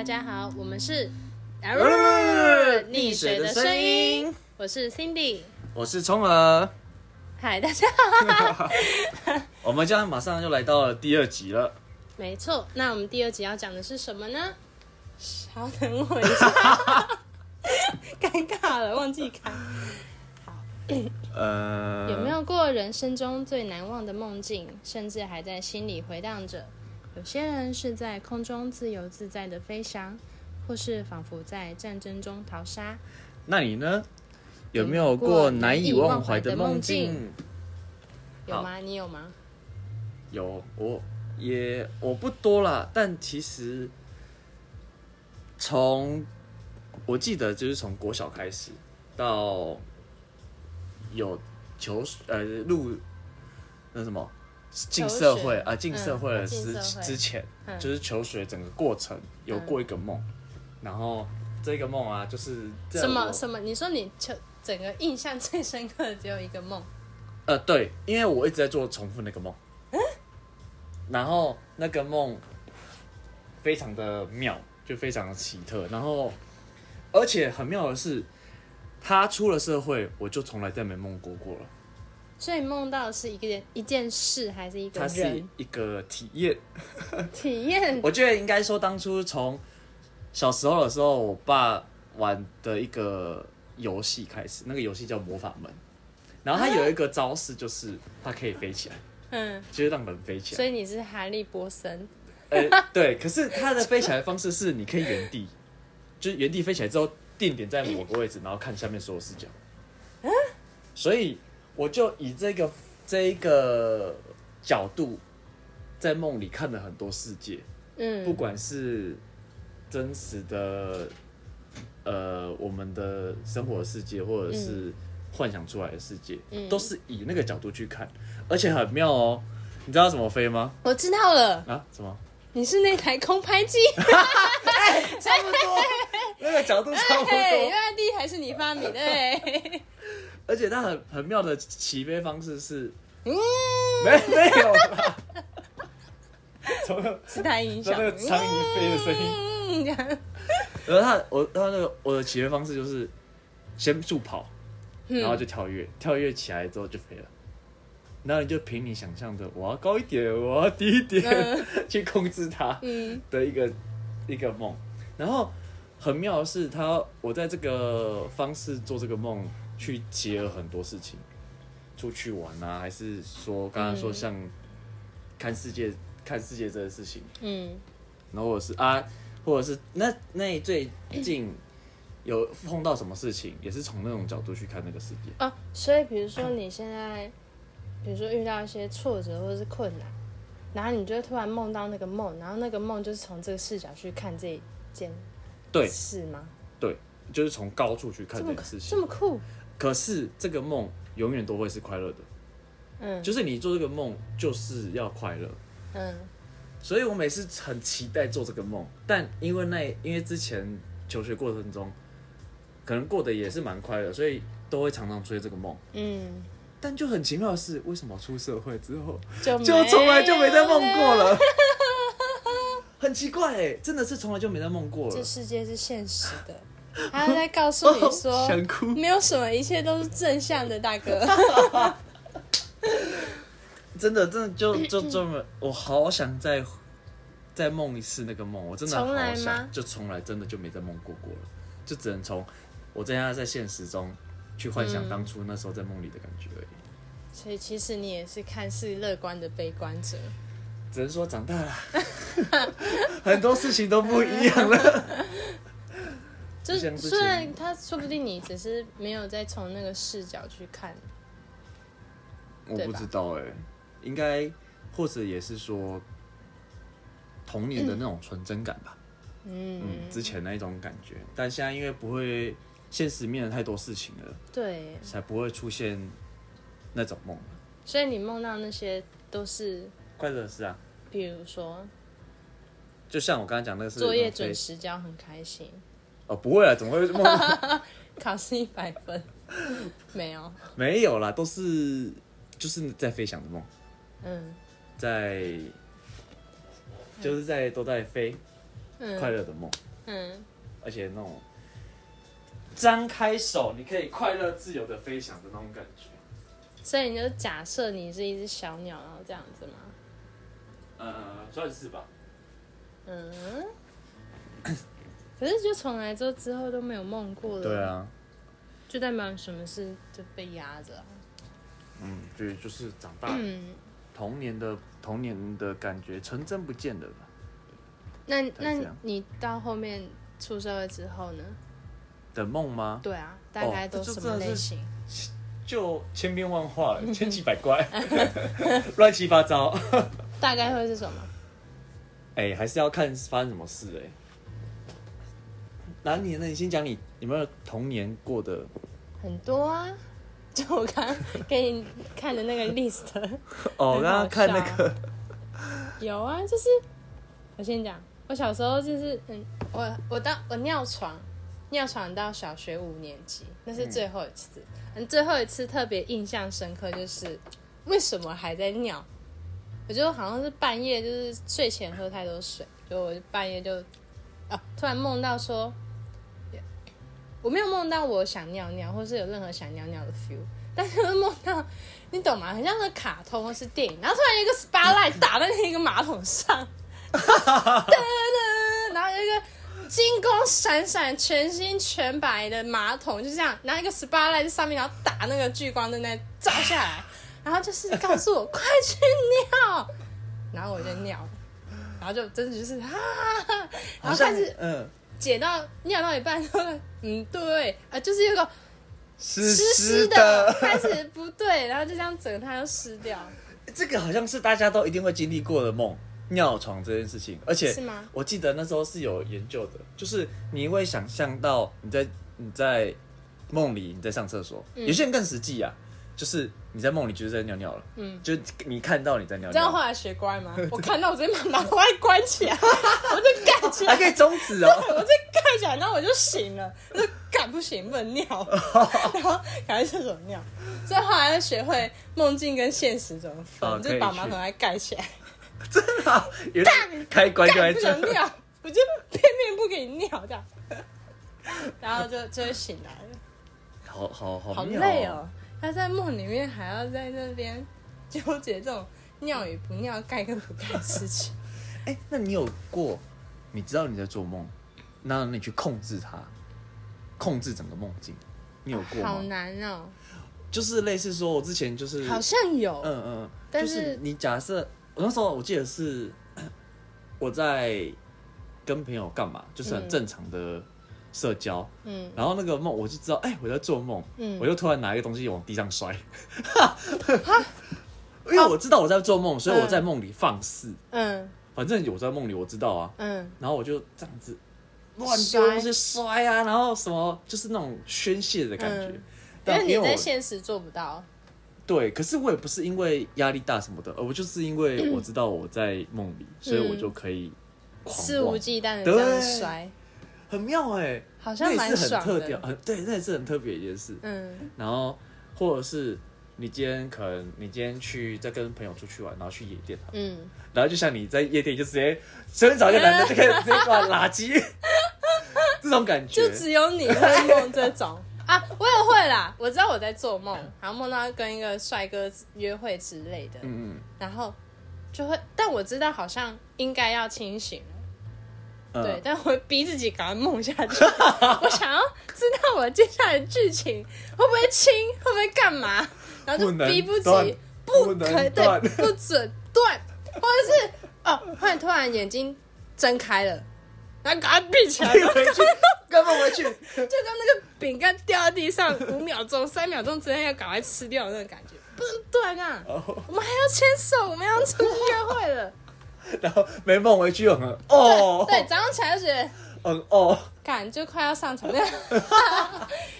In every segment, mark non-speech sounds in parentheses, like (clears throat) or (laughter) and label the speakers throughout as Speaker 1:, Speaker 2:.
Speaker 1: 大家好，我们是
Speaker 2: 呃
Speaker 1: 溺水的声音，我是 Cindy。
Speaker 2: 我是聪儿，
Speaker 1: 嗨，大家好。
Speaker 2: 我们将马上就来到了第二集了。
Speaker 1: 没错，那我们第二集要讲的是什么呢？(laughs) 稍等我一下，尴尬了，忘记开。
Speaker 2: 呃，
Speaker 1: 有没有过人生中最难忘的梦境，甚至还在心里回荡着？有些人是在空中自由自在的飞翔，或是仿佛在战争中逃杀。
Speaker 2: 那你呢？有没有过难以忘怀的梦境？
Speaker 1: 有吗？你有吗？
Speaker 2: 有，我也我不多啦，但其实从我记得就是从国小开始到有求呃入那什么进社会啊，进社会的之之前，
Speaker 1: 嗯
Speaker 2: 就是求学整个过程有过一个梦，然后这个梦啊，就是
Speaker 1: 什么什么？你说你求整个印象最深刻的只有一个梦，
Speaker 2: 呃，对，因为我一直在做重复那个梦，然后那个梦非常的妙，就非常的奇特，然后而且很妙的是，他出了社会，我就从来再没梦过过了。
Speaker 1: 所以梦到的是一个一件事，还是一个
Speaker 2: 它是
Speaker 1: 人
Speaker 2: 一个体验，(laughs) (laughs)
Speaker 1: 体验？
Speaker 2: 我觉得应该说当初从小时候的时候，我爸玩的一个游戏开始，那个游戏叫魔法门，然后它有一个招式就是它可以飞起来，
Speaker 1: 嗯，
Speaker 2: 就是让门飞起来
Speaker 1: 所。以你是哈利波森，
Speaker 2: 呃，(laughs) 对，可是它的飞起来的方式是你可以原地，就是原地飞起来之后定点在某个位置，然后看下面所有视角。所以我就以这个这一个角度，在梦里看了很多世界，
Speaker 1: 嗯，
Speaker 2: 不管是真实的，呃，我们的生活的世界，或者是幻想出来的世界，
Speaker 1: 嗯
Speaker 2: 都是以那个角度去看，而且很妙哦。你知道怎么飞吗？
Speaker 1: 我知道了，
Speaker 2: 啊？什么？
Speaker 1: 你是那台空拍机，(laughs)
Speaker 2: 差不多，那个角度差不
Speaker 1: 多，(laughs) 原
Speaker 2: 多。
Speaker 1: 来第一台是你发明的，对，
Speaker 2: 而且它很很妙的起飞方式是，
Speaker 1: 嗯，
Speaker 2: 没没有啦，从那
Speaker 1: 是台音响，
Speaker 2: 那个苍蝇飞的声音。
Speaker 1: 嗯，这样，
Speaker 2: 然后它我它那个我的起飞方式就是先助跑，然后就跳跃，跳跃起来之后就飞了。然后你就凭你想象的，我要高一点，我要低一点，(laughs) 去控制它。
Speaker 1: 嗯
Speaker 2: 的一个一个梦。然后很妙的是，他我在这个方式做这个梦，去结合很多事情，出去玩啊，还是说刚刚说
Speaker 1: 嗯
Speaker 2: 像看世界、看世界这个事情，
Speaker 1: 嗯
Speaker 2: 然后或者是啊，或者是那那最近有碰到什么事情，也是从那种角度去看那个世界。
Speaker 1: 啊，所以比如说你现在，比如说遇到一些挫折或者是困难，然后你就突然梦到那个梦，然后那个梦就是从这个视角去看这一件
Speaker 2: 对
Speaker 1: 是吗？
Speaker 2: 对，就是从高处去看
Speaker 1: 这
Speaker 2: 个事情。
Speaker 1: 这么酷，
Speaker 2: 可是这个梦永远都会是快乐的，
Speaker 1: 嗯
Speaker 2: 就是你做这个梦就是要快乐。
Speaker 1: 嗯
Speaker 2: 所以我每次很期待做这个梦，但因为那因为之前求学过程中，可能过得也是蛮快乐，所以都会常常追这个梦。
Speaker 1: 嗯，
Speaker 2: 但就很奇妙的是，为什么出社会之后
Speaker 1: 就
Speaker 2: 就从来就没再梦过
Speaker 1: 了。(laughs)
Speaker 2: 很奇怪哎，真的是从来就没再梦过了这。
Speaker 1: 世界是现实的，(laughs) 他在告诉你说，
Speaker 2: 哦想哭。
Speaker 1: 没有什么，一切都是正向的，大哥。(laughs)
Speaker 2: 真的，真的就就这么，我好想再再梦一次那个梦，我真的好想，就从来真的就没再梦过过了，就只能从我在在现实中去幻想当初那时候在梦里的感觉而已。
Speaker 1: 所以其实你也是看似乐观的悲观者。
Speaker 2: 只能说长大了，(laughs) 很多事情都不一样了。
Speaker 1: 就
Speaker 2: 像之前。
Speaker 1: 虽然他说不定你只是没有再从那个视角去看，
Speaker 2: 我不知道哎、应该或者也是说童年的那种纯真感吧。
Speaker 1: 嗯，
Speaker 2: 嗯，之前那一种感觉，但现在因为不会现实面的太多事情了，
Speaker 1: 对，
Speaker 2: 才不会出现那种梦。
Speaker 1: 所以你梦到那些都是，
Speaker 2: 快乐的事啊，
Speaker 1: 比如说
Speaker 2: 就像我刚才讲那个是
Speaker 1: 作业准时交很开心，
Speaker 2: 哦，不会啊，怎么会梦？(laughs)
Speaker 1: 考试一百分，没有，
Speaker 2: 没有啦，都是就是在飞翔的梦，
Speaker 1: 嗯
Speaker 2: 在就是在都在飞，
Speaker 1: 嗯，
Speaker 2: 快乐的梦。
Speaker 1: 嗯，
Speaker 2: 而且那种张开手，你可以快乐自由的飞翔的那种感觉。
Speaker 1: 所以你就假设你是一只小鸟，然后这样子吗？
Speaker 2: 呃，算是吧。
Speaker 1: 嗯，可是就从来之后之后都没有梦过了，
Speaker 2: 对，啊，
Speaker 1: 就代表什么事就被压着啊、
Speaker 2: 嗯，对，就是长大，
Speaker 1: 嗯，
Speaker 2: 童年的童年的感觉纯真不见了吧？
Speaker 1: 那那你到后面出社会之后呢？
Speaker 2: 的梦吗？
Speaker 1: 对啊，大概都
Speaker 2: 这就
Speaker 1: 什么类型？
Speaker 2: 就千变万化了，(laughs) 千奇百怪，(laughs) 乱七八糟。(laughs)
Speaker 1: 大概会是什么？
Speaker 2: 哎、还是要看发生什么事哎、哪里？那你先讲你有没有童年过的？
Speaker 1: 很多啊，(laughs) 就我刚刚给你看的那个 list。
Speaker 2: 哦，
Speaker 1: 很好
Speaker 2: 刚刚看那个，
Speaker 1: 有啊，就是我先讲，我小时候就是嗯，我我到我尿床，尿床到小学五年级，那是最后一次。嗯，最后一次特别印象深刻，就是为什么还在尿？我就好像是半夜，就是睡前喝太多水，就我半夜就啊，突然梦到说，我没有梦到我想尿尿，或是有任何想尿尿的 feel，但是会梦到你懂吗？很像是卡通或是电影，然后突然有一个 spotlight 打在那个马桶上，(laughs) 噔噔，然后有一个金光闪闪、全新全白的马桶，就这样，拿一个 spotlight 在上面，然后打那个聚光灯在照下来，然后就是告诉我快去尿，然后我就尿，然后就真的就是啊，(laughs) 然后开始
Speaker 2: 嗯，
Speaker 1: 解到尿到一半说，嗯，对啊，就是有个
Speaker 2: 湿
Speaker 1: 湿湿的，开始不对，然后就这样整个它就湿掉，
Speaker 2: 这个好像是大家都一定会经历过的梦，尿床这件事情，而且
Speaker 1: 是吗？
Speaker 2: 我记得那时候是有研究的，就是你会想象到你在你在梦里你在上厕所，
Speaker 1: 嗯。
Speaker 2: 有些人更实际啊，就是你在梦里就是在尿尿了，
Speaker 1: 嗯，
Speaker 2: 就你看到你在尿尿，
Speaker 1: 你知道后来学乖吗？(laughs) 我看到我直接把把外关起来，(laughs) 我就盖起来，
Speaker 2: 还可以终止哦。(laughs)
Speaker 1: 我就盖起来，然后我就醒了，我就干不行，不能尿，然后赶快厕所尿。所以后来就学会梦境跟现实怎么分，
Speaker 2: 哦
Speaker 1: 就是把马桶盖盖起来，
Speaker 2: 真的啊、有点开关就在
Speaker 1: 干不
Speaker 2: 能，
Speaker 1: 尿，我就偏偏不给你尿这样，然后就就会醒来了。
Speaker 2: 好好好
Speaker 1: 好累哦。他在梦里面还要在那边纠结这种尿与不尿、盖跟不盖的事情。(laughs)
Speaker 2: 哎、那你有过？你知道你在做梦，那你去控制它，控制整个梦境，你有过吗好？
Speaker 1: 难哦，
Speaker 2: 就是类似说，我之前就是，
Speaker 1: 好像有，
Speaker 2: 嗯嗯，
Speaker 1: 但
Speaker 2: 就是是你假设我那时候我记得是 (coughs) 我在跟朋友干嘛，就是很
Speaker 1: 嗯
Speaker 2: 正常的社交，
Speaker 1: 嗯。
Speaker 2: 然后那个梦我就知道，哎、我在做梦，
Speaker 1: 嗯。
Speaker 2: 我就突然拿一个东西往地上摔，(laughs) 哈？因为我知道我在做梦，所以我在梦里放肆，
Speaker 1: 嗯。
Speaker 2: 反正我在梦里我知道啊，
Speaker 1: 嗯，
Speaker 2: 然后我就这样子乱丢东西摔啊，然后什么就是那种宣泄的感觉。
Speaker 1: 嗯。因
Speaker 2: 但
Speaker 1: 为你在
Speaker 2: 我
Speaker 1: 现实做不到。
Speaker 2: 对，可是我也不是因为压力大什么的，而我就是因为我知道我在梦里，所以我就可以狂
Speaker 1: 肆无，忌惮的这样摔，
Speaker 2: 很妙哎、
Speaker 1: 好像
Speaker 2: 也是很特调，。很对，那也是很特别一件事。
Speaker 1: 嗯
Speaker 2: 然后或者是你今天可能你今天去在跟朋友出去玩，然后去夜店，
Speaker 1: 嗯，
Speaker 2: 然后就像你在夜店就直接随便找一个男的就可以直接挂垃圾，(laughs) 这种感觉
Speaker 1: 就只有你会梦这种 (laughs) 啊，我也会啦。我知道我在做梦，然后梦到跟一个帅哥约会之类的，
Speaker 2: 嗯
Speaker 1: 然后就会，但我知道好像应该要清醒了。
Speaker 2: 嗯，
Speaker 1: 对，但我会逼自己赶快梦下去。(laughs) 我想要知道我接下来的剧情会不会亲，会不会干嘛，然后就逼不及，不
Speaker 2: 不
Speaker 1: 可
Speaker 2: 断
Speaker 1: 对，不准断，或者是哦，突然突然眼睛睁开了，然后赶快闭起来，
Speaker 2: 退回去，干嘛回去？
Speaker 1: 就跟那个饼干掉在地上五秒钟、三秒钟之内要赶快吃掉的那种感觉，不能断啊！
Speaker 2: 哦
Speaker 1: 我们还要牵手，我们要出去约会了。
Speaker 2: 然后没梦回去又很哦，
Speaker 1: 对，早上起来就觉得。(laughs)
Speaker 2: 很哦，
Speaker 1: 赶就快要上床，(laughs) 这样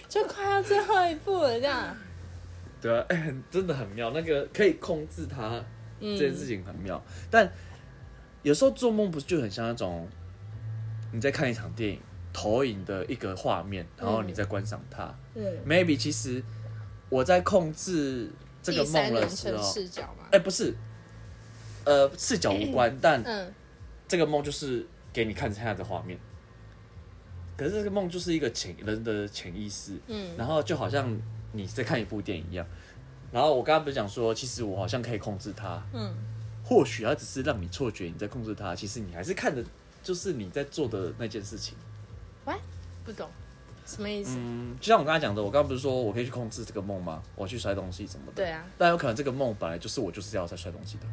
Speaker 1: 就快要最后一步了，这样。
Speaker 2: 对啊，哎、很真的很妙，那个可以控制它
Speaker 1: 嗯
Speaker 2: 这件事情很妙，但有时候做梦不是就很像那种你在看一场电影投影的一个画面，然后你在观赏它。
Speaker 1: 嗯
Speaker 2: ，Maybe 其实我在控制这个梦的时候，
Speaker 1: 视角嘛。
Speaker 2: 哎、不是，呃，视角无关，但
Speaker 1: 嗯，
Speaker 2: 这个梦就是给你看现在的画面。可是这个梦就是一个潜人的潜意识，
Speaker 1: 嗯
Speaker 2: 然后就好像你在看一部电影一样。然后我刚刚不是讲说，其实我好像可以控制它，
Speaker 1: 嗯，
Speaker 2: 或许它只是让你错觉你在控制它，其实你还是看的，就是你在做的那件事情。
Speaker 1: 喂，不懂什么意思？
Speaker 2: 嗯，就像我刚才讲的，我刚刚不是说我可以去控制这个梦吗？我去摔东西什么的。
Speaker 1: 对啊，
Speaker 2: 但有可能这个梦本来就是我就是要在摔东西的，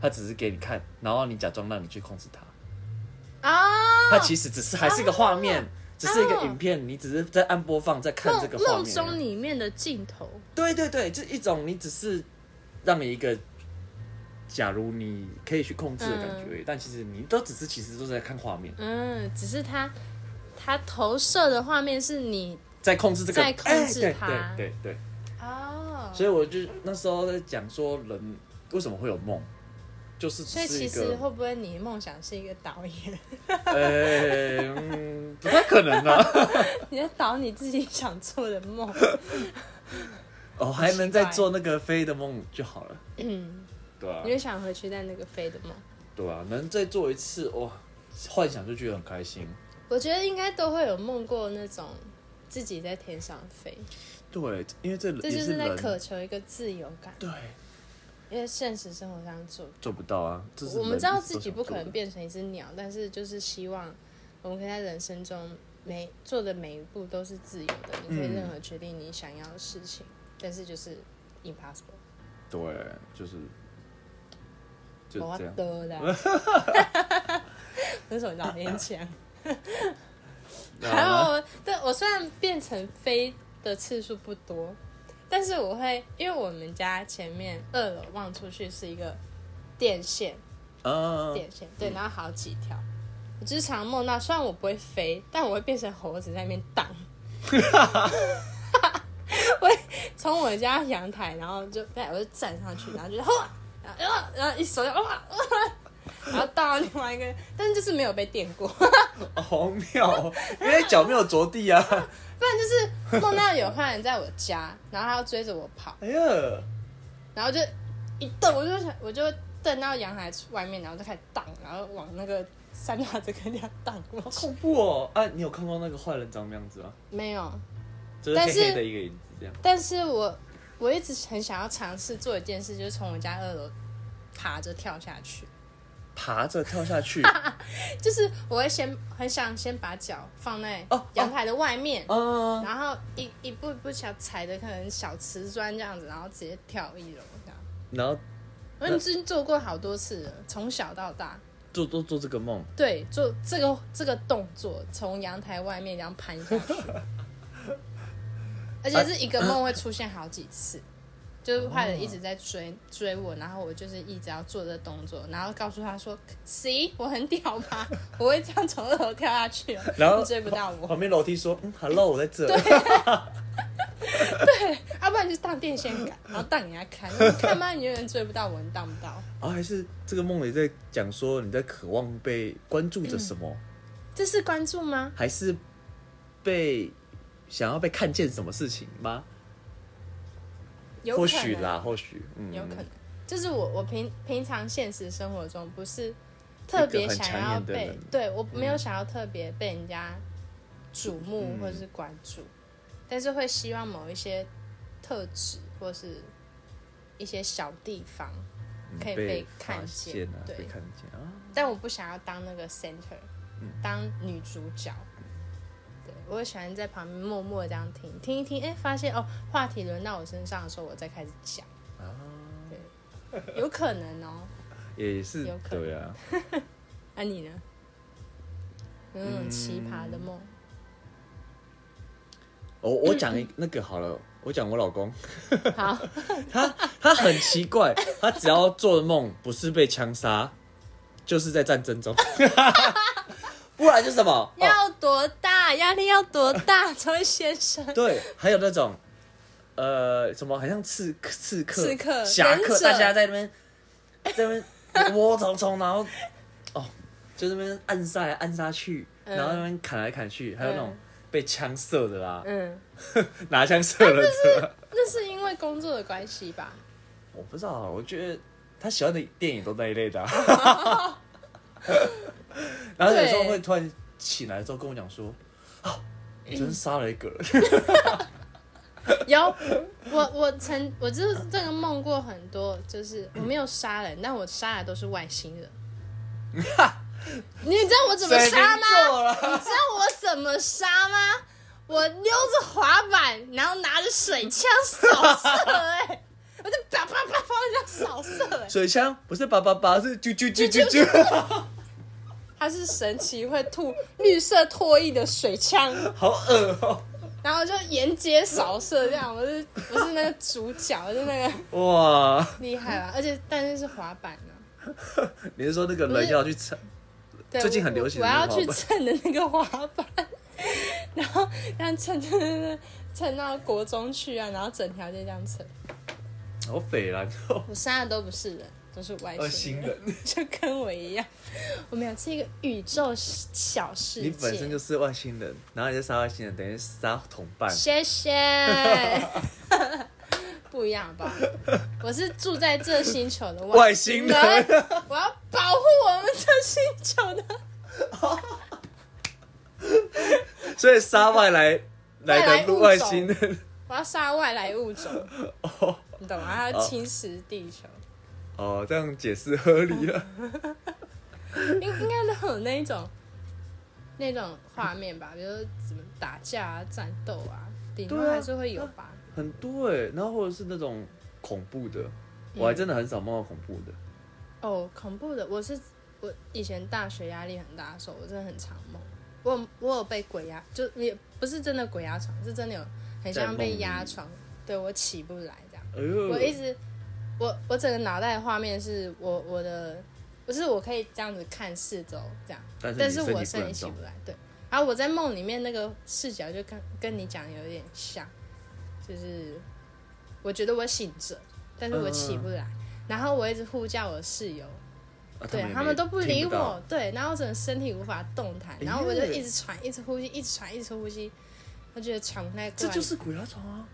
Speaker 2: 它只是给你看，然后你假装让你去控制它，
Speaker 1: 啊，
Speaker 2: 它其实只是还是一个画面，只是一个
Speaker 1: 哦
Speaker 2: 影片，你只是在按播放，在看这个
Speaker 1: 梦梦
Speaker 2: 画面。
Speaker 1: 中里面的镜头，
Speaker 2: 对对对，这一种你只是让你一个，假如你可以去控制的感觉但其实你都只是其实都是在看画面，
Speaker 1: 嗯，只是它它投射的画面是你
Speaker 2: 在控制这个，
Speaker 1: 在控制
Speaker 2: 哎
Speaker 1: 它
Speaker 2: 对对对对。
Speaker 1: 哦，
Speaker 2: 所以我就那时候在讲说，人为什么会有梦，就是只
Speaker 1: 所以其实会不会你梦想是一个导演，
Speaker 2: 呃、(laughs) 嗯，不太可能啊。(laughs)
Speaker 1: 你在导你自己想做的梦？
Speaker 2: 哦，还能再做那个飞的梦就好了。
Speaker 1: 嗯，
Speaker 2: 对啊
Speaker 1: 你，就想回去在那个飞的梦？
Speaker 2: 对啊，能再做一次，哇，幻想就觉得很开心。
Speaker 1: 我觉得应该都会有梦过那种自己在天上飞，
Speaker 2: 对，因为这
Speaker 1: 这就是在渴求一个自由感，
Speaker 2: 对，
Speaker 1: 因为现实生活上做
Speaker 2: 做不到啊。
Speaker 1: 我们知道自己不可能变成一只鸟，但是就是希望我们可以在人生中每做的每一步都是自由的，你可以
Speaker 2: 嗯
Speaker 1: 任何决定你想要的事情，但是就是 impossible，
Speaker 2: 对，就是就
Speaker 1: 我
Speaker 2: 这样。
Speaker 1: 得的，(laughs) 那首老天强。(laughs) 还
Speaker 2: 然后呢
Speaker 1: 有，对我虽然变成飞的次数不多，但是我会，因为我们家前面二楼望出去是一个电线，
Speaker 2: 呃，
Speaker 1: 电线，对，然后好几条。我就是常梦到，虽然我不会飞，但我会变成猴子在那边荡。(laughs) 我会从我家阳台，然后就对，我就站上去，然后就哇，然后啊然后一手就哇，哇然后到另外一个，但是就是没有被电过，(laughs)
Speaker 2: 好妙哦，因为脚没有着地啊。(laughs)
Speaker 1: 不然就是梦到有坏人在我家，然后他要追着我跑，
Speaker 2: 哎呀，
Speaker 1: 然后就一瞪，我就想，我就瞪到阳台外面，然后就开始荡，然后往那个三大这个地方荡过去。(laughs)
Speaker 2: 好恐怖哦！啊，你有看过那个坏人长什么样子吗？
Speaker 1: 没有，
Speaker 2: 就是
Speaker 1: 但是
Speaker 2: 黑黑的一个影子这样。
Speaker 1: 但是我我一直很想要尝试做一件事，就是从我家二楼爬着跳下去。
Speaker 2: 爬着跳下去，(laughs)
Speaker 1: 就是我会先很想先把脚放在
Speaker 2: 哦
Speaker 1: 阳台的外面，
Speaker 2: 嗯，
Speaker 1: 然后一一步一步小踩的可能小瓷砖这样子，然后直接跳一楼这样。
Speaker 2: 然后
Speaker 1: 我已经做过好多次了，从小到大。
Speaker 2: 做做做这个梦，
Speaker 1: 对，做这个这个动作，从阳台外面这样攀下去，(laughs) 而且是一个梦会出现好几次，就是坏人一直在追追我，然后我就是一直要做这个动作，然后告诉他说：“See，我很屌吧？我会这样从二楼跳下去哦，
Speaker 2: 然后
Speaker 1: 追不到我。
Speaker 2: 旁边楼梯说：“嗯，Hello，我在这。”
Speaker 1: 要、不然就是荡电线杆，然后荡给人家看，看嘛，你永远追不到我，你荡不到。
Speaker 2: 啊还是这个梦里在讲说你在渴望被关注着什么，
Speaker 1: 这是关注吗？
Speaker 2: 还是被想要被看见什么事情吗？
Speaker 1: 有
Speaker 2: 或许啦，或许，嗯，
Speaker 1: 有可能，就是我我平平常现实生活中不是特别想要被，对我没有想要特别被人家瞩目
Speaker 2: 嗯。
Speaker 1: 或者是关注，但是会希望某一些特质或是一些小地方，
Speaker 2: 嗯
Speaker 1: 可以
Speaker 2: 被
Speaker 1: 被看见对
Speaker 2: 被看见啊。
Speaker 1: 但我不想要当那个 center，、当
Speaker 2: 嗯
Speaker 1: 女主角。对，我会喜欢在旁边默默地这样听听一听，哎、发现哦，话题轮到我身上的时候，我再开始讲。
Speaker 2: 啊，
Speaker 1: 对，有可能哦。
Speaker 2: 也是
Speaker 1: 有可能
Speaker 2: 对啊，
Speaker 1: 那、(laughs) 你呢？有那种奇葩的梦？
Speaker 2: 我我讲一那个好了，我讲我老公，
Speaker 1: 好，(laughs)
Speaker 2: 他他很奇怪，他只要做的梦不是被枪杀，就是在战争中，(laughs) 不然就什么？哦，
Speaker 1: 要多大？压力要多大，(laughs) 才会先生？
Speaker 2: 对，还有那种呃什么，好像刺刺客、
Speaker 1: 刺客
Speaker 2: 侠客，大家在那边在那边窝头冲，然后哦，就那边暗杀来暗杀去，
Speaker 1: 嗯。
Speaker 2: 然后那边砍来砍去，还有那种被枪射的啦，
Speaker 1: 嗯，(laughs)
Speaker 2: 拿枪射了是，
Speaker 1: 那是因为工作的关系吧？
Speaker 2: 我不知道，我觉得他喜欢的电影都那一类的啊、(laughs) (laughs) 然后有时候会突然醒来之后跟我讲说，啊，我昨天杀了一个人，(laughs)
Speaker 1: 有，我我曾我就是这个梦过很多，就是我没有杀人，但我杀的都是外星人。(laughs) 你知道我怎么杀吗？你知道我怎么杀吗？我溜着滑板，然后拿着水枪扫射、哎，我就啪啪啪啪这样扫射、哎，
Speaker 2: 水枪？不是叭叭叭，是啾啾啾啾啾，
Speaker 1: 它是神奇会吐绿色唾液的水枪，
Speaker 2: 好恶哦、
Speaker 1: 然后就沿街扫射这样，我是我是那个主角，我是那个
Speaker 2: 哇！
Speaker 1: 厉害吧？而且但是是滑板呢、(laughs)
Speaker 2: 你是说那个人要去蹭？最近很流行
Speaker 1: 我我要去蹭的那个滑板，(laughs) 然后这样蹭蹭蹭蹭蹭到国中去啊，然后整条街这样蹭。
Speaker 2: 好北蓝哦，
Speaker 1: 我杀的都不是人，都是外
Speaker 2: 外
Speaker 1: 星人，
Speaker 2: 人，
Speaker 1: 就跟我一样。我们有这个宇宙小世界。
Speaker 2: 你本身就是外星人，然后你就杀外星人，等于杀同伴。
Speaker 1: 谢谢。(laughs) 不一样吧？我是住在这星球的
Speaker 2: 外星人
Speaker 1: 我要保护我们这星球的 (laughs)
Speaker 2: 所以杀外来来的
Speaker 1: 外
Speaker 2: 星人，
Speaker 1: 我要杀外来物种，(laughs)
Speaker 2: 哦
Speaker 1: 你懂吗？它要侵蚀地球，
Speaker 2: 哦，这样解释合理了。(laughs)
Speaker 1: 应应该都有那一种那种画面吧，比如说怎么打架啊、战斗啊，顶多还是会有吧。
Speaker 2: 很多哎，然后或者是那种恐怖的，我还真的很少梦到恐怖的。
Speaker 1: 哦，恐怖的，我是我以前大学压力很大的时候，我真的很常梦。我有我有被鬼压，就也不是真的鬼压床，是真的有很像被压床，对我起不来我一直，我我整个脑袋的画面是我我的，不是我可以这样子看四周这样，
Speaker 2: 但
Speaker 1: 但是我身体起不来，对。然后我在梦里面那个视角就跟跟你讲有点像，就是我觉得我醒着，但是我起不来，然后我一直呼叫我的室友，
Speaker 2: 啊
Speaker 1: 对他们都不理我，对，然后我整个身体无法动弹，
Speaker 2: 哎
Speaker 1: 然后我就一直喘，一直呼吸，一直喘，一直呼吸，我觉得喘不太过来。
Speaker 2: 这就是鬼压床啊！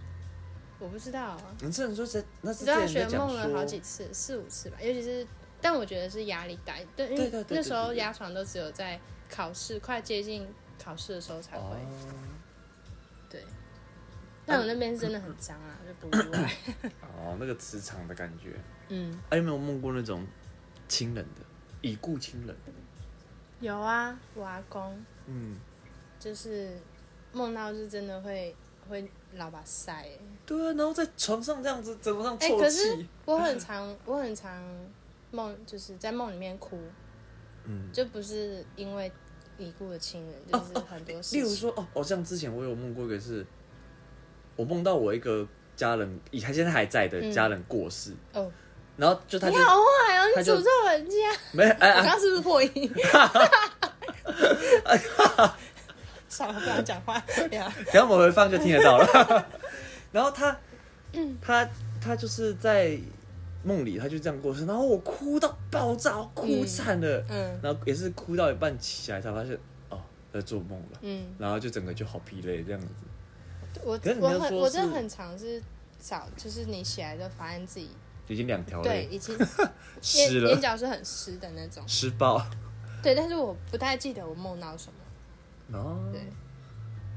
Speaker 1: 我不知道啊，
Speaker 2: 你这人说在那是
Speaker 1: 我大学梦了好几次，四五次吧，尤其是，但我觉得是压力大，对，因为
Speaker 2: 对对对
Speaker 1: 那时候压床都只有在考试快接近考试的时候才会，
Speaker 2: 哦
Speaker 1: 对。但我那边是真的很脏啊，就不意外。(coughs)
Speaker 2: 哦，那个磁场的感觉。
Speaker 1: 嗯，
Speaker 2: 哎、有没有梦过那种亲人的已故亲人？
Speaker 1: 有啊，我阿公
Speaker 2: 嗯，
Speaker 1: 就是梦到是真的会会老把塞、欸，
Speaker 2: 对啊，然后在床上这样子，怎么上
Speaker 1: 哎、
Speaker 2: 啜
Speaker 1: 可是。我很常 (laughs) 我很常梦，就是在梦里面哭，
Speaker 2: 嗯，
Speaker 1: 就不是因为已故的亲人，
Speaker 2: 哦
Speaker 1: 就是很多事情。
Speaker 2: 例如说，哦，哦，像之前我有梦过一个是，我梦到我一个家人，以他现在还在的
Speaker 1: 嗯
Speaker 2: 家人过世，
Speaker 1: 哦，
Speaker 2: 然后就他就
Speaker 1: 你好坏哦，你诅咒人家！
Speaker 2: 没哎哎，
Speaker 1: 我刚刚是不是破音？算了，不想讲话。对啊 (laughs)
Speaker 2: 等下我们回放就听得到了。(laughs) 然后他，他他就是在梦里，他就这样过世，然后我哭到爆炸，哭惨了，
Speaker 1: 嗯
Speaker 2: 然后也是哭到一半起来才发现，哦，在做梦了，
Speaker 1: 嗯，
Speaker 2: 然后就整个就好疲累这样子。
Speaker 1: 我我很我真的很常是早，就是你起来就发现自己
Speaker 2: 已经两条
Speaker 1: 对
Speaker 2: 泪
Speaker 1: 已经 (laughs)
Speaker 2: 湿
Speaker 1: 了眼，角是很湿的那种。
Speaker 2: 湿爆。
Speaker 1: 对，但是我不太记得我梦到什么。
Speaker 2: 哦，
Speaker 1: 对，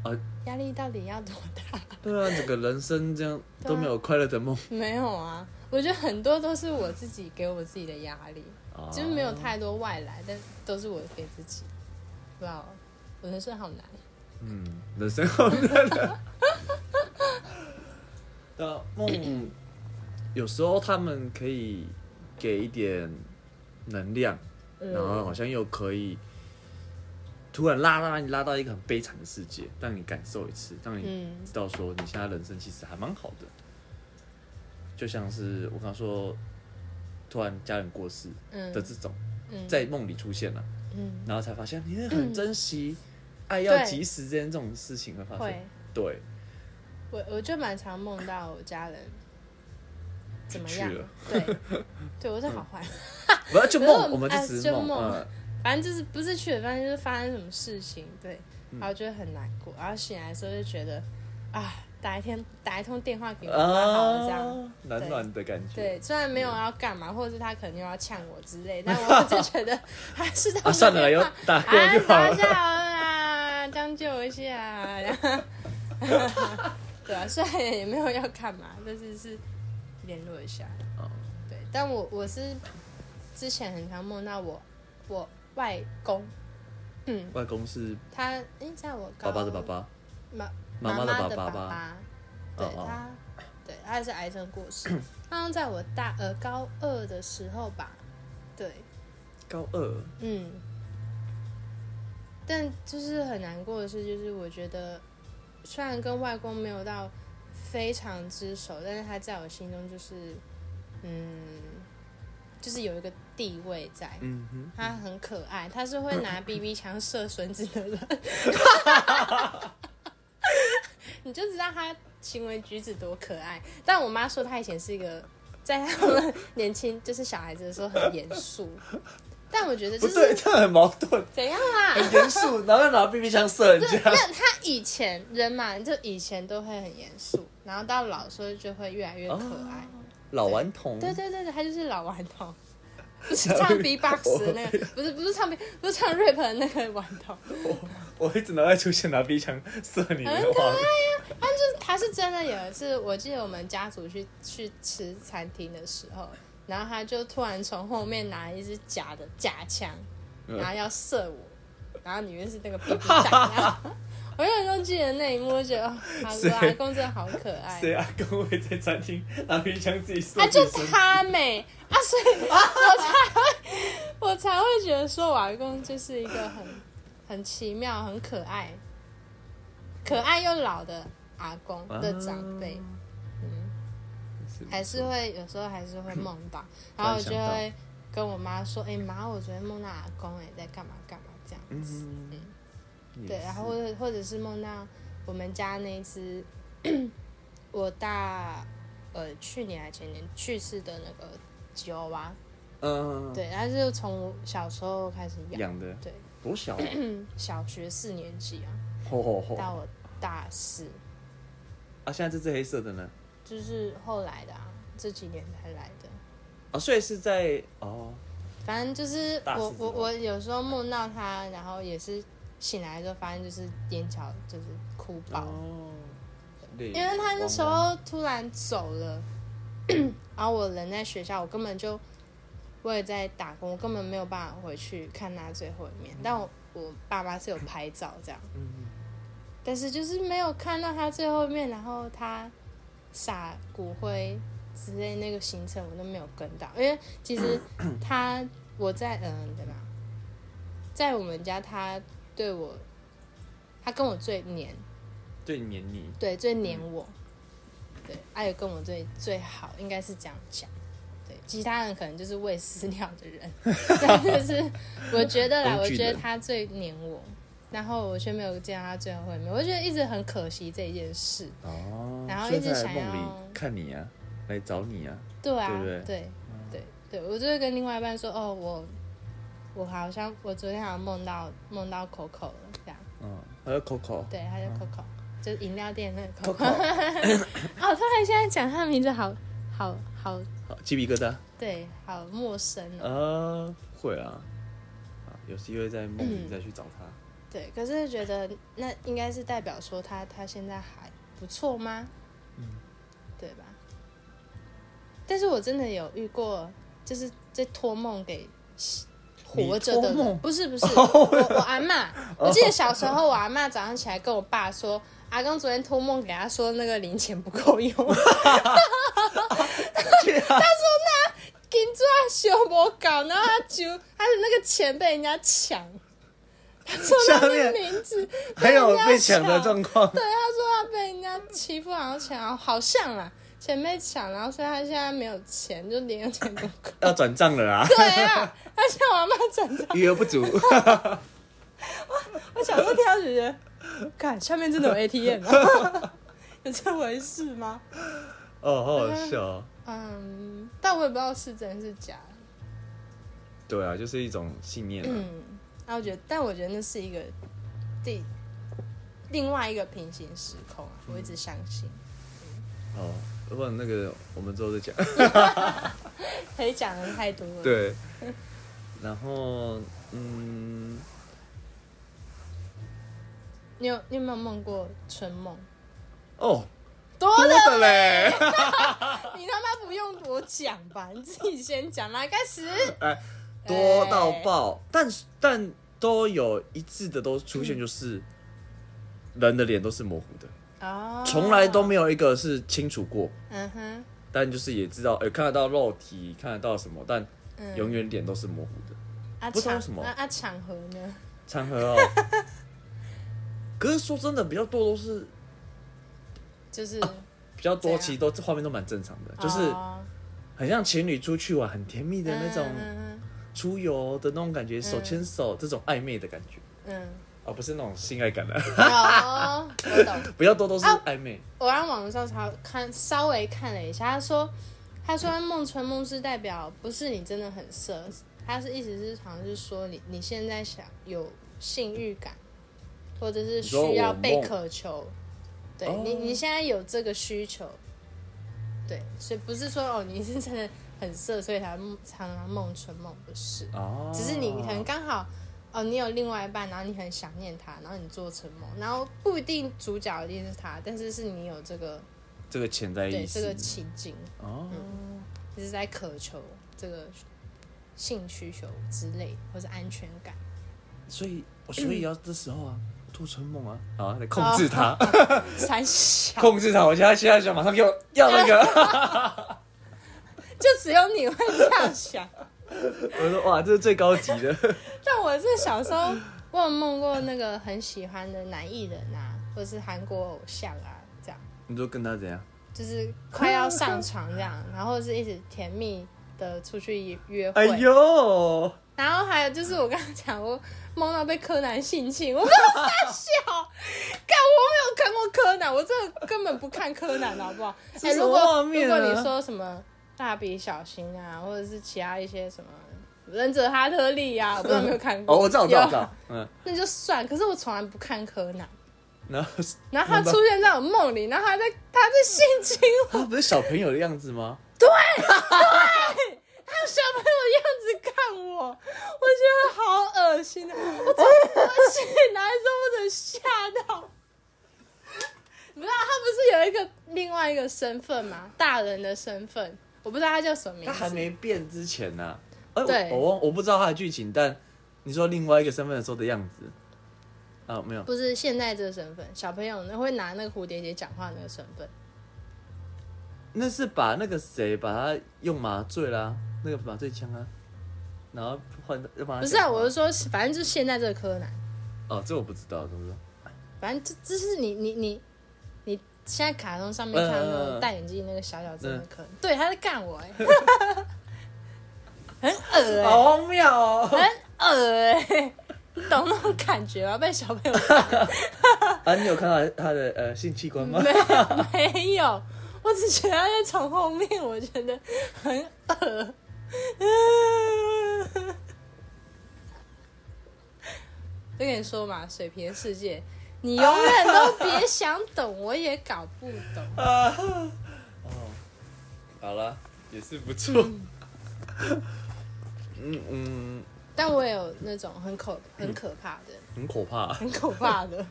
Speaker 2: 啊，
Speaker 1: 压力到底要多大？
Speaker 2: 对啊，整个人生这样都没有快乐的梦，(laughs)
Speaker 1: 没有啊，我觉得很多都是我自己给我自己的压力，
Speaker 2: 啊
Speaker 1: 就是没有太多外来，但都是我给自己。不知道，我人生好难。
Speaker 2: 嗯，人生好难啊。对啊，梦有时候他们可以给一点能量，
Speaker 1: 嗯
Speaker 2: 然后好像又可以突然拉拉你拉到一个很悲惨的世界，让你感受一次，让你
Speaker 1: 嗯。
Speaker 2: 知道说你现在人生其实还蛮好的。就像是我刚刚说，突然家人过世
Speaker 1: 嗯。
Speaker 2: 的这种，
Speaker 1: 嗯。
Speaker 2: 在梦里出现了，
Speaker 1: 嗯。
Speaker 2: 然后才发现你很珍惜爱要及时这件这种事情，会发
Speaker 1: 会
Speaker 2: 现，对，
Speaker 1: 我我就蛮常梦到我家人怎么样。
Speaker 2: 去了，
Speaker 1: 对，对我是好坏，(laughs)
Speaker 2: 不要就梦，我们
Speaker 1: 哎
Speaker 2: 就
Speaker 1: 是梦
Speaker 2: 嗯，
Speaker 1: 反正就是不是去了，反正就是发生什么事情，对，
Speaker 2: 嗯
Speaker 1: 然后就会很难过，然后醒来的时候就觉得啊，打一天打一通电话给我妈好了这样。
Speaker 2: 啊，暖暖的感觉，
Speaker 1: 对，虽然没有要干嘛，或者是他可能又要呛我之类，(laughs) 但我就觉得还是打
Speaker 2: 啊，算了啦，有打过
Speaker 1: 啊，
Speaker 2: 就好了。
Speaker 1: 打一下好了啦，将就一下。(laughs) 对啊，虽然也没有要干嘛，但是是联络一下。
Speaker 2: 哦，
Speaker 1: 对，但我我是之前很常梦到我我外公，嗯，
Speaker 2: 外公是
Speaker 1: 他诶，在我
Speaker 2: 爸爸的爸爸，
Speaker 1: 妈
Speaker 2: 妈妈的
Speaker 1: 爸
Speaker 2: 爸？爸
Speaker 1: 爸，对他，对他也是癌症过世，(coughs) 好像在我大呃高二的时候吧，对，
Speaker 2: 高二，
Speaker 1: 嗯，但就是很难过的事，就是我觉得虽然跟外公没有到非常之熟，但是他在我心中就是，嗯，就是有一个地位在。
Speaker 2: 嗯哼，
Speaker 1: 他很可爱，他是会拿 (laughs) BB 枪射孙子的人，(laughs) 你就知道他行为举止多可爱。但我妈说他以前是一个，在他们年轻就是小孩子的时候很严肃，但我觉得就
Speaker 2: 不对，
Speaker 1: 是
Speaker 2: 这样很矛盾，
Speaker 1: 怎样啊？
Speaker 2: 很严肃，然后又拿 BB 枪射人家
Speaker 1: 没，有，他以前人嘛，就以前都会很严肃，然后到老的时候就会越来越可爱。
Speaker 2: 老顽童，
Speaker 1: 对对对对，他就是老顽童，(laughs) 不是唱 B-box 的那个，不是不是唱 B，不是唱 rap 的那个顽童，
Speaker 2: 我我一直脑袋出现拿 BB 枪射你的画面，
Speaker 1: 他就是他是真的有一次，我记得我们家族去去吃餐厅的时候，然后他就突然从后面拿一支假的假枪，然后要射我，然后里面是那个 BB 弹，然 (laughs) 后我永远都记得那一幕，我觉得哦阿公阿公真的好可爱。
Speaker 2: 谁？阿公会在餐厅拿 BB 枪自己射
Speaker 1: 啊，就？他美啊，所以我才会，(laughs) 我才会觉得说，我阿公就是一个很很奇妙、很可爱、可爱又老的阿公的长辈，嗯，还是会有时候还是会梦到，然后我就会跟我妈说，哎、妈，我昨天梦到阿公、哎，在干嘛干嘛这样子，
Speaker 2: 嗯，
Speaker 1: 对，然后或者或者是梦到我们家那一只 (clears throat) 我大呃去年还前年去世的那个吉娃娃，
Speaker 2: 嗯，
Speaker 1: 对，它是从小时候开始养，
Speaker 2: 养的
Speaker 1: 对，
Speaker 2: 多小啊，(clears throat)
Speaker 1: 小学四年级啊，
Speaker 2: 吼吼吼！
Speaker 1: 到我大四，
Speaker 2: 啊，现在这只黑色的呢？
Speaker 1: 就是后来的啊，这几年才来的。
Speaker 2: 啊，所以是在哦，
Speaker 1: 反正就是我
Speaker 2: 大四之后
Speaker 1: 我我有时候梦到它，然后也是醒来之后发现就是眼角就是哭爆，
Speaker 2: 哦，因
Speaker 1: 因为他那时候突然走了，然后我人在学校，我根本就我也在打工，我根本没有办法回去看他最后一面。但我我爸妈是有拍照这样，
Speaker 2: 嗯。
Speaker 1: 但是就是没有看到他最后一面，然后他撒骨灰之类那个行程我都没有跟到，因为其实他我在嗯对吧，在我们家他对我，他跟我最黏。
Speaker 2: 最黏你，
Speaker 1: 对，最黏我，对，他也跟我最最好，应该是这样讲。对，其他人可能就是喂饲料的人，(laughs) 但就是我觉得啦，我觉得他最黏我，然后我却没有见到他最后会面，我觉得一直很可惜这一件事。
Speaker 2: 哦，
Speaker 1: 然后一直想要
Speaker 2: 看你啊，来找你啊，
Speaker 1: 对啊，
Speaker 2: 对对
Speaker 1: 对对我就会跟另外一半说，哦，我我好像我昨天好像梦到梦到 Coco 了，这样，
Speaker 2: 嗯，还有 Coco，
Speaker 1: 对，还有 Coco，、就是饮料店那个
Speaker 2: Coco，(laughs)
Speaker 1: 哦，突然现在讲他的名字好好好，
Speaker 2: 好，鸡皮疙瘩，
Speaker 1: 对，好陌生哦。
Speaker 2: 啊，会啊，啊，有机会在梦里再去找他，
Speaker 1: 对，可是觉得那应该是代表说他他现在还不错吗？
Speaker 2: 嗯，
Speaker 1: 对吧？但是我真的有遇过，就是在托梦给活着的不是不是，(laughs) 我我阿嬷，我记得小时候我阿嬷早上起来跟我爸说，阿公昨天托梦给他说那个零钱不够用，(laughs) (laughs) 金抓修不搞，然后他就他的那个钱被人家抢，他说他的
Speaker 2: 下面
Speaker 1: 名字
Speaker 2: 还有被抢的
Speaker 1: 抢。
Speaker 2: 状况，
Speaker 1: 对，他说他被人家欺负，好像抢，好像啦，钱被抢，然后所以他现在没有钱，就零用钱不够。
Speaker 2: 要转账了啊，(laughs)
Speaker 1: 对啊，他向我妈转账，
Speaker 2: 余额不足，(laughs)
Speaker 1: 我小时候听到就觉得，看下面真的有 ATM 啊，(laughs) 有这回事吗？
Speaker 2: 哦，好好笑哦，
Speaker 1: 嗯，但我也不知道是真是假。
Speaker 2: 对啊，就是一种信念啊，
Speaker 1: 嗯，那我觉得，但我觉得那是一个第另外一个平行时空啊，我一直相信。
Speaker 2: 哦，要不然那个我们之后再讲。(laughs)
Speaker 1: 可以讲的太多了。，
Speaker 2: 对，然后嗯，
Speaker 1: 你有你有没有梦过春梦？
Speaker 2: 哦，
Speaker 1: 多
Speaker 2: 多
Speaker 1: 的，
Speaker 2: 的嘞，(laughs)
Speaker 1: 你他妈不用我讲吧，你自己先讲啦开始。(laughs)
Speaker 2: 哎，多到爆，但是但都有一致的都出现，就是人的脸都是模糊的，
Speaker 1: 哦，
Speaker 2: 从来都没有一个是清楚过。
Speaker 1: 嗯哼，
Speaker 2: 但就是也知道，哎、看得到肉体，看得到什么，但
Speaker 1: 嗯，
Speaker 2: 永远脸都是模糊的。
Speaker 1: 啊场
Speaker 2: 不知道为什么。
Speaker 1: 啊啊场合呢？
Speaker 2: 场合哦，(laughs) 可是说真的，比较多都是
Speaker 1: 就是
Speaker 2: 比较多，其实都画面都蛮正常的，就是
Speaker 1: 哦
Speaker 2: 很像情侣出去玩，很甜蜜的那种
Speaker 1: 嗯
Speaker 2: 出游的那种感觉，手牵手这种暧昧的感觉，
Speaker 1: 嗯，
Speaker 2: 而、不是那种性爱感的，(laughs)
Speaker 1: 嗯哦，我懂。
Speaker 2: 比较多都是
Speaker 1: 啊
Speaker 2: 暧昧。
Speaker 1: 我让网络上查看，稍微看了一下，他说，他说梦春梦是代表不是你真的很色，他是意思是好像是说你你现在想有性欲感，或者是需要被渴求，对
Speaker 2: 哦
Speaker 1: 你你现在有这个需求，对，所以不是说哦你是真的很色，所以才梦常常梦春梦，不是，
Speaker 2: 哦，
Speaker 1: 只是你可能刚好。哦，你有另外一半，然后你很想念他，然后你做成梦，然后不一定主角一定是他，但是是你有这个
Speaker 2: 这个潜在
Speaker 1: 对
Speaker 2: 意识
Speaker 1: 这个情境，
Speaker 2: 哦，
Speaker 1: 你是在渴求这个性需求之类，或是安全感。
Speaker 2: 所以所以要这时候啊，做春梦啊，啊来控制他，(laughs)
Speaker 1: 三小，
Speaker 2: 控制他。我现在现在想马上给我要那个。(laughs)
Speaker 1: 就只有你会这样想。(laughs)
Speaker 2: 我说哇，这是最高级的。
Speaker 1: 但我是小时候，我有梦过那个很喜欢的男艺人啊，或是韩国偶像啊，这样
Speaker 2: 你都跟他怎样？
Speaker 1: 就是快要上床这样，然后是一直甜蜜的出去约会。
Speaker 2: 哎呦，
Speaker 1: 然后还有就是我刚刚讲，我梦到被柯南性侵，我没有傻笑，(laughs) 干我没有看过柯南，我真的根本不看柯南，好不好？哎、如果如果你说什么蜡笔小新啊，或者是其他一些什么忍者哈特利啊，我不知道有没有看过。
Speaker 2: 哦，我知道，我知道，知道，嗯，
Speaker 1: 那就算，可是我从来不看柯南。
Speaker 2: 然后 (laughs)
Speaker 1: 然后他出现在我梦里，然后他在他在性侵我，
Speaker 2: 他不是小朋友的样子吗？
Speaker 1: 对，对他有小朋友的样子看我，我觉得好恶心啊！我从我醒来的时候，我真的吓到。你不知道他不是有一个另外一个身份吗？大人的身份，我不知道他叫什么名字。
Speaker 2: 他还没变之前呢、呃，
Speaker 1: 对
Speaker 2: 我我忘我不知道他的剧情，但你说另外一个身份的时候的样子，啊，没有，
Speaker 1: 不是现在这个身份，小朋友呢会拿那个蝴蝶结讲话那个身份。
Speaker 2: 那是把那个谁把他用麻醉啦，那个麻醉枪啊，然后换又把他
Speaker 1: 不是啊，我是说，反正就是现在这个柯南，
Speaker 2: 哦，这我不知道，怎么说？
Speaker 1: 反正这这是你你你你现在卡通上面看到那个戴眼镜那个小小真的柯南，对，他在干我哎、(laughs) 很恶哎、
Speaker 2: 好荒谬哦！
Speaker 1: 很恶哎、你懂那种感觉吗？被小朋友
Speaker 2: 啊，你有看到他的呃性器官吗？(laughs)
Speaker 1: 没没有，我只觉得他在从后面，我觉得很恶。就跟你说嘛，水平的世界，你永远都别想懂，我也搞不懂。(laughs)
Speaker 2: 哦，好了，也是不错。嗯嗯嗯，
Speaker 1: 但我也有那种很可很可怕的，
Speaker 2: 很可怕。
Speaker 1: 很可怕的，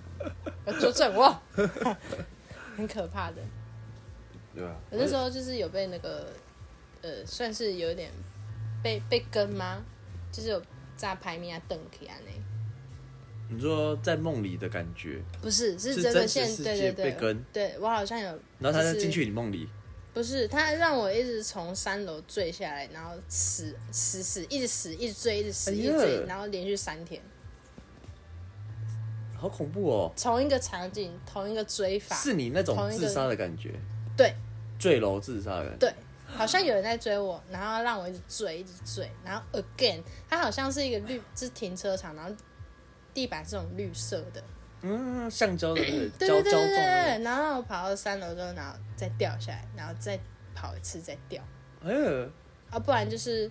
Speaker 1: 要纠正我，(laughs) 很可怕的。
Speaker 2: 对啊？
Speaker 1: 我那时候就是有被那个，呃，算是有点被被跟吗？就是有炸排名啊、邓起啊那，
Speaker 2: 你说在梦里的感觉，
Speaker 1: 不是是
Speaker 2: 是
Speaker 1: 真的现对对对。
Speaker 2: 被跟，
Speaker 1: 对我好像有，
Speaker 2: 然后他再进去你梦里，
Speaker 1: 不是他让我一直从三楼坠下来，然后死死死一直死一直坠一直死
Speaker 2: 哎呀
Speaker 1: 一直坠，然后连续三天，
Speaker 2: 好恐怖哦！
Speaker 1: 同一个场景，同一个追法，
Speaker 2: 是你那种
Speaker 1: 同一个
Speaker 2: 自杀的感觉，
Speaker 1: 对。
Speaker 2: 坠楼自杀的感觉。
Speaker 1: 对，好像有人在追我，然后让我一直追，一直追，然后 again，它好像是一个绿，是停车场，然后地板是这种绿色的，
Speaker 2: 嗯，橡胶的胶胶
Speaker 1: 对对对然后我跑到三楼之后，然后再掉下来，然后再跑一次，再掉，
Speaker 2: 个，哎，
Speaker 1: 啊，不然就是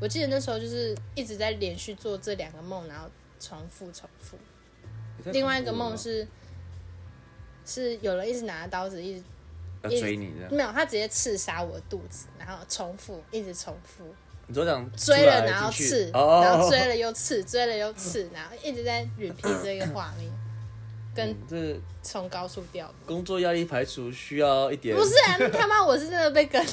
Speaker 1: 我记得那时候就是一直在连续做这两个梦，然后重复重复。另外一个梦是是有人一直拿着刀子一直
Speaker 2: 要追你这样，
Speaker 1: 没有，他直接刺杀我的肚子，然后重复一直重复。
Speaker 2: 你说这样
Speaker 1: 追了然后刺，
Speaker 2: 哦，
Speaker 1: 然后追了又刺，追了又刺，然后一直在 (coughs) repeat 这个画面。跟
Speaker 2: 嗯这
Speaker 1: 从高速掉的。
Speaker 2: 工作压力排除需要一点，
Speaker 1: 不是他妈我是真的被跟，(laughs) 我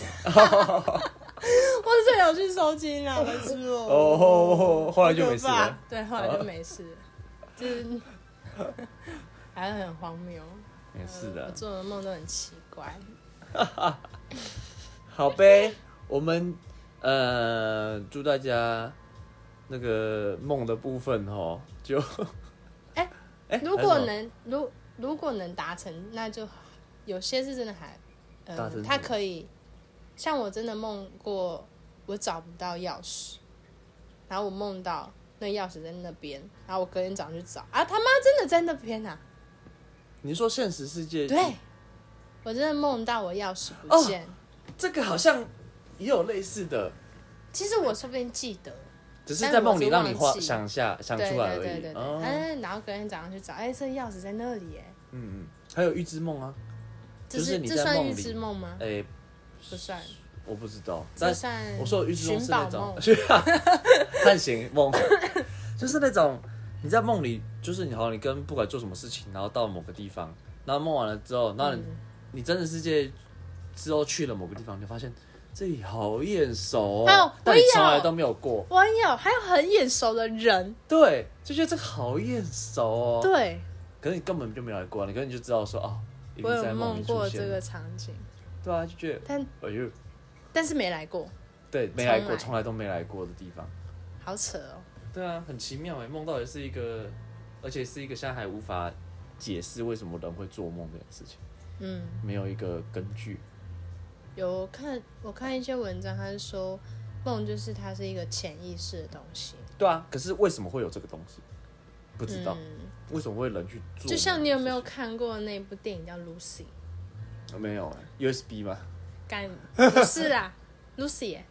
Speaker 1: 是有去收金啊，我是哦。
Speaker 2: 哦，后来就没事。
Speaker 1: 对，后来就没事了，就是 (laughs) 还是很荒谬。
Speaker 2: 没事
Speaker 1: 我
Speaker 2: 的，
Speaker 1: 做的梦都很奇怪。(laughs)
Speaker 2: 好呗，我们呃祝大家那个梦的部分哦，就
Speaker 1: 如果能如如果能达成，那就有些是真的还，呃他可以像我真的梦过，我找不到钥匙，然后我梦到那钥匙在那边，然后我隔天早上去找，啊他妈真的在那边啊！
Speaker 2: 你说现实世界？
Speaker 1: 对，我真的梦到我钥匙不见，
Speaker 2: 这个好像也有类似的，
Speaker 1: 其实我说不定记得，
Speaker 2: 只是在梦里让你画想下想出来而已。
Speaker 1: 对对对对，
Speaker 2: 哦。
Speaker 1: 嗯，然后隔天早上去找，哎，这钥匙在那里，哎，
Speaker 2: 嗯嗯，还有预知梦啊，
Speaker 1: 这
Speaker 2: 就是你
Speaker 1: 知梦吗？
Speaker 2: 哎，
Speaker 1: 不算，
Speaker 2: 我不知道，但
Speaker 1: 这算
Speaker 2: 我说的预知梦是那种
Speaker 1: 宝梦。(laughs)
Speaker 2: 探险梦，(laughs) 就是那种你在梦里，就是你好像，你跟不管做什么事情，然后到某个地方，然后梦完了之后，然后你、
Speaker 1: 嗯。
Speaker 2: 你真的世界之后去了某个地方，你就发现这里好眼熟
Speaker 1: 还有
Speaker 2: 哦，但你
Speaker 1: 我有。
Speaker 2: 从来都没有过，
Speaker 1: 我有，还有很眼熟的人，
Speaker 2: 对，就觉得这个好眼熟哦。，
Speaker 1: 对。
Speaker 2: 可是你根本就没有来过，你可能就知道说哦，一定
Speaker 1: 我有
Speaker 2: 在梦里出
Speaker 1: 梦过
Speaker 2: 现。
Speaker 1: 这个场景，
Speaker 2: 对啊，就觉得
Speaker 1: 但
Speaker 2: 哎呦，
Speaker 1: 但是没来过，
Speaker 2: 对，没来过，
Speaker 1: 从来。
Speaker 2: 从来都没来过的地方。
Speaker 1: 好扯哦。
Speaker 2: 对啊，很奇妙哎，梦到底是一个，而且是一个现在还无法解释为什么人会做梦这件事情，
Speaker 1: 嗯，
Speaker 2: 没有一个根据。
Speaker 1: 有看我看一些文章，他是说梦就是它是一个潜意识的东西，
Speaker 2: 对啊，可是为什么会有这个东西？不知道、
Speaker 1: 嗯，
Speaker 2: 为什么会人去做？
Speaker 1: 就像你有没有？看过那部电影叫《Lucy》？
Speaker 2: 没有哎，USB 吗？
Speaker 1: 干不是啦，(laughs) Lucy 耶、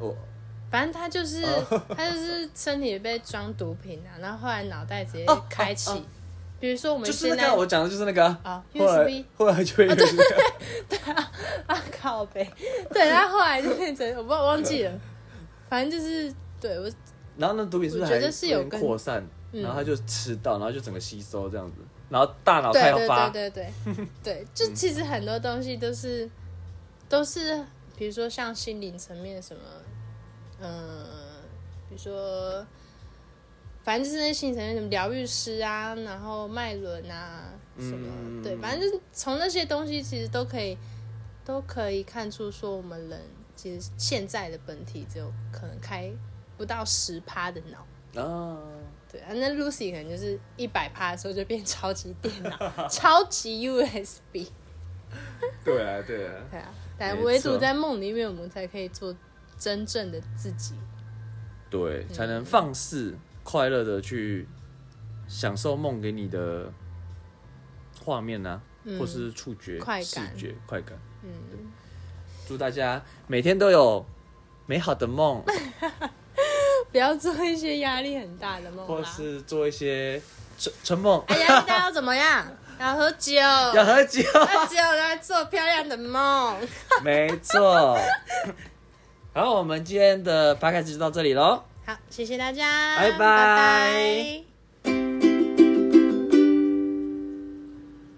Speaker 2: 我
Speaker 1: 反正他就是、
Speaker 2: 哦
Speaker 1: 他就是身体被装毒品啊，然后后来脑袋直接
Speaker 2: 哦
Speaker 1: 开启，比如说我们
Speaker 2: 就是我讲的就是那个啊、
Speaker 1: 啊
Speaker 2: 后来
Speaker 1: USB
Speaker 2: 后来就会有这个，
Speaker 1: 啊啊 (laughs) 靠呗，对，然后后来就变成我不知道忘记了，反正就是对我
Speaker 2: 然后那毒品是不是
Speaker 1: 我觉得
Speaker 2: 还点
Speaker 1: 是有跟
Speaker 2: 扩散？
Speaker 1: 嗯。
Speaker 2: 然后他就吃到，然后就整个吸收这样子，然后大脑
Speaker 1: 对对
Speaker 2: 开发，
Speaker 1: 对对对 (laughs) 对，就其实很多东西都是都是，比如说像心灵层面什么，嗯，比如说，反正就是那些心灵层面什么疗愈师啊，然后脉轮啊什么，
Speaker 2: 嗯
Speaker 1: 对，反正就是从那些东西其实都可以都可以看出说我们人其实现在的本体只有可能开不到十趴的脑。
Speaker 2: 啊，
Speaker 1: 对啊，那 Lucy 可能就是一百趴的时候就变超级电脑，超级 USB。
Speaker 2: 对啊，对啊，(laughs)
Speaker 1: 对啊，但唯独在梦里面，我们才可以做真正的自己。
Speaker 2: 对，才
Speaker 1: 嗯
Speaker 2: 能放肆快乐的去享受梦给你的画面呢、或是触觉、视
Speaker 1: 感
Speaker 2: 觉、快感。
Speaker 1: 嗯，
Speaker 2: 祝大家每天都有美好的梦，(laughs)
Speaker 1: 不要做一些压力很大的梦
Speaker 2: 或。是做一些春春梦，
Speaker 1: 哎呀，大家要怎么样？(laughs) 要喝酒，
Speaker 2: 要
Speaker 1: 要
Speaker 2: 喝酒，
Speaker 1: 喝酒来做漂亮的梦。
Speaker 2: 没错。(laughs) 好，我们今天的 p o d 就到这里喽。
Speaker 1: 好，谢谢大家，
Speaker 2: 拜拜。
Speaker 1: 拜拜